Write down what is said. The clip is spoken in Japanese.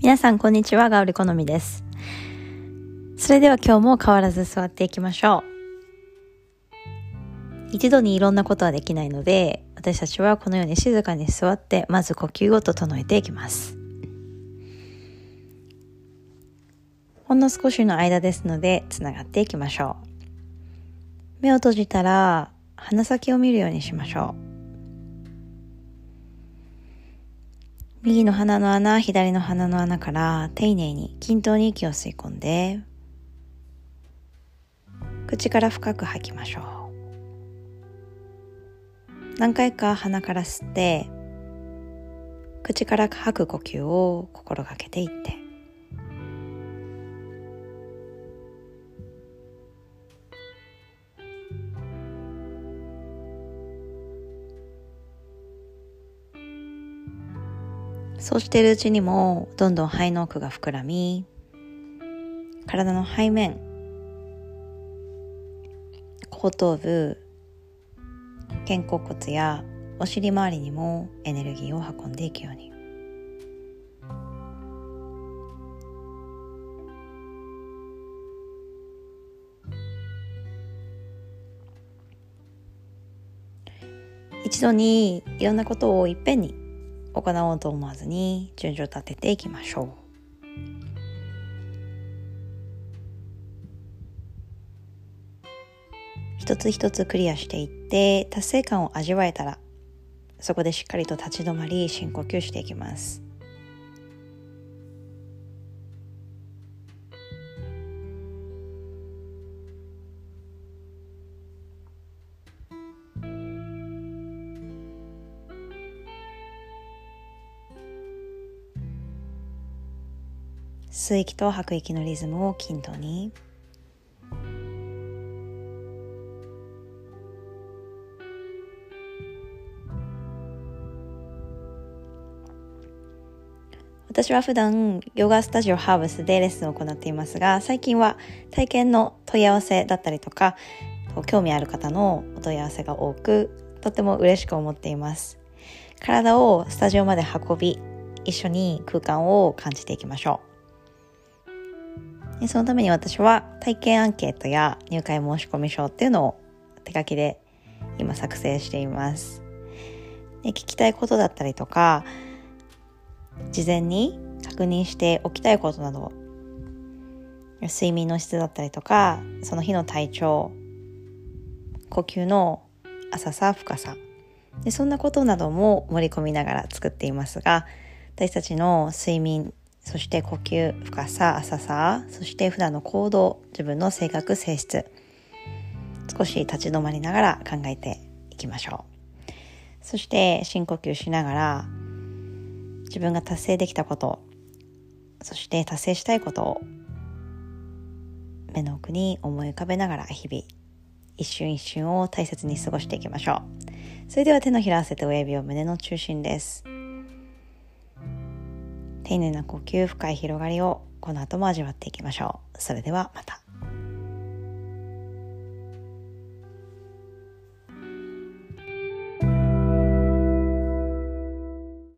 皆さんこんにちは、ガオリ好みです。それでは今日も変わらず座っていきましょう。一度にいろんなことはできないので、私たちはこのように静かに座って、まず呼吸を整えていきます。ほんの少しの間ですので、つながっていきましょう。目を閉じたら、鼻先を見るようにしましょう。右の鼻の穴、左の鼻の穴から丁寧に均等に息を吸い込んで、口から深く吐きましょう。何回か鼻から吸って、口から吐く呼吸を心がけていって、そうしているうちにもどんどん肺の奥が膨らみ体の背面後頭部肩甲骨やお尻周りにもエネルギーを運んでいくように。一度にいろんなことをいっぺんに行おうと思わずに順序立てていきましょう。一つ一つクリアしていって達成感を味わえたらそこでしっかりと立ち止まり深呼吸していきます。吸う息と吐く息のリズムを均等に。私は普段ヨガスタジオハーブスでレッスンを行っていますが最近は体験の問い合わせだったりとか興味ある方のお問い合わせが多くとても嬉しく思っています。体をスタジオまで運び一緒に空間を感じていきましょう。そのために私は体験アンケートや入会申込書っていうのを手書きで今作成しています。で聞きたいことだったりとか、事前に確認しておきたいことなど、睡眠の質だったりとか、その日の体調、呼吸の浅さ、深さ、でそんなことなども盛り込みながら作っていますが、私たちの睡眠そして呼吸、深さ、浅さ、そして普段の行動、自分の性格、性質、少し立ち止まりながら考えていきましょう。そして深呼吸しながら、自分が達成できたこと、そして達成したいことを目の奥に思い浮かべながら日々、一瞬一瞬を大切に過ごしていきましょう。それでは手のひら合わせて親指を胸の中心です。丁寧な呼吸深い広がりをこの後も味わっていきましょう。それではまた。